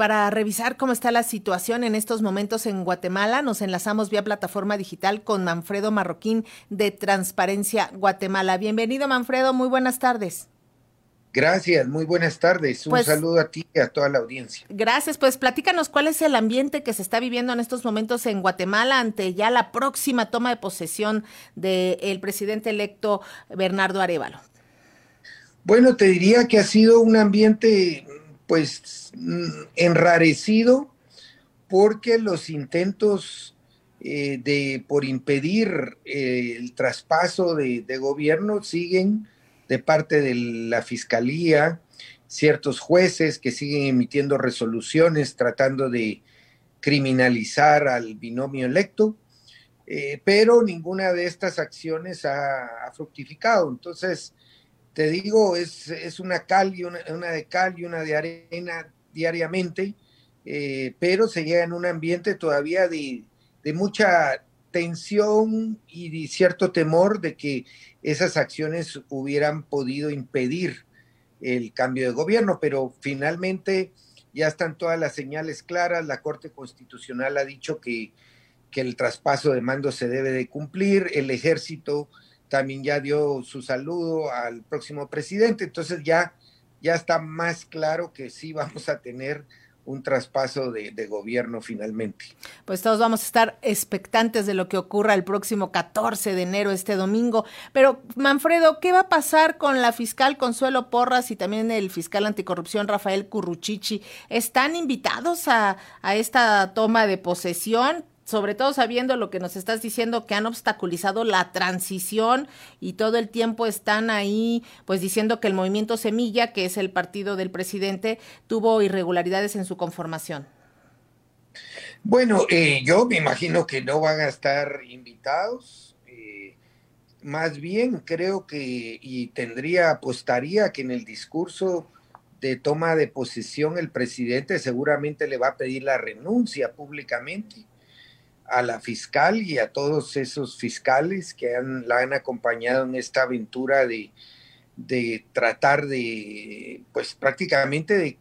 para revisar cómo está la situación en estos momentos en Guatemala, nos enlazamos vía plataforma digital con Manfredo Marroquín de Transparencia Guatemala. Bienvenido, Manfredo, muy buenas tardes. Gracias, muy buenas tardes. Un pues saludo a ti y a toda la audiencia. Gracias, pues platícanos cuál es el ambiente que se está viviendo en estos momentos en Guatemala ante ya la próxima toma de posesión del presidente electo Bernardo Arevalo. Bueno, te diría que ha sido un ambiente pues enrarecido porque los intentos eh, de por impedir eh, el traspaso de, gobierno siguen de parte de la Fiscalía, ciertos jueces que siguen emitiendo resoluciones tratando de criminalizar al binomio electo, eh, pero ninguna de estas acciones ha, fructificado. Entonces, te digo, es, es una cal y una, de cal y una de arena diariamente, eh, pero se llega en un ambiente todavía de, de mucha tensión y cierto temor de que esas acciones hubieran podido impedir el cambio de gobierno, pero finalmente ya están todas las señales claras, la Corte Constitucional ha dicho que, que el traspaso de mando se debe de cumplir, el ejército también ya dio su saludo al próximo presidente, entonces ya, ya está más claro que sí vamos a tener un traspaso de, gobierno finalmente. Pues todos vamos a estar expectantes de lo que ocurra el próximo 14 de enero, este domingo. Pero, Manfredo, ¿qué va a pasar con la fiscal Consuelo Porras y también el fiscal anticorrupción Rafael Curruchichi? ¿Están invitados a, a esta toma de posesión? Sobre todo sabiendo lo que nos estás diciendo, que han obstaculizado la transición y todo el tiempo están ahí, pues diciendo que el movimiento Semilla, que es el partido del presidente, tuvo irregularidades en su conformación. Bueno, eh, yo me imagino que no van a estar invitados. Eh, más bien creo que, y tendría, apostaría que en el discurso de toma de posesión el presidente seguramente le va a pedir la renuncia públicamente a la fiscal y a todos esos fiscales que han, la han acompañado en esta aventura de, de tratar de, pues prácticamente de,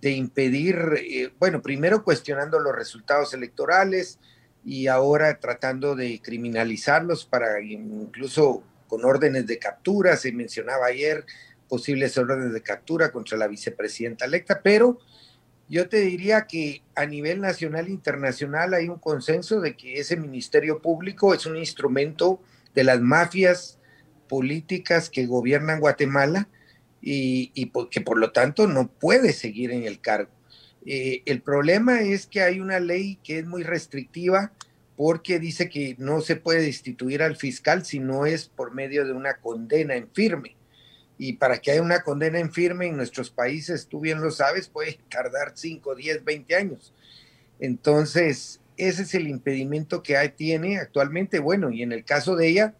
de impedir, eh, bueno, primero cuestionando los resultados electorales y ahora tratando de criminalizarlos para incluso con órdenes de captura, se mencionaba ayer posibles órdenes de captura contra la vicepresidenta electa, pero yo te diría que a nivel nacional e internacional hay un consenso de que ese Ministerio Público es un instrumento de las mafias políticas que gobiernan Guatemala y, que por lo tanto no puede seguir en el cargo. Eh, el problema es que hay una ley que es muy restrictiva porque dice que no se puede destituir al fiscal si no es por medio de una condena en firme y para que haya una condena en firme en nuestros países, tú bien lo sabes, puede tardar 5, 10, 20 años. Entonces, ese es el impedimento que tiene actualmente. Bueno, y en el caso de ella,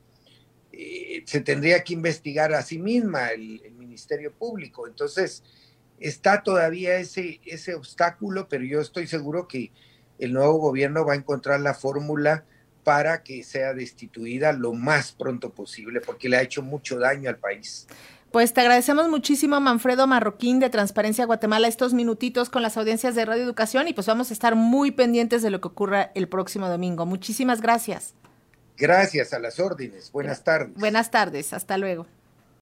eh, se tendría que investigar a sí misma el, Ministerio Público. Entonces, está todavía ese, ese obstáculo, pero yo estoy seguro que el nuevo gobierno va a encontrar la fórmula para que sea destituida lo más pronto posible, porque le ha hecho mucho daño al país. Pues te agradecemos muchísimo, Manfredo Marroquín de Transparencia Guatemala, estos minutitos con las audiencias de Radio Educación y pues vamos a estar muy pendientes de lo que ocurra el próximo domingo. Muchísimas gracias. Gracias, a las órdenes. Buenas tardes. Buenas tardes, hasta luego.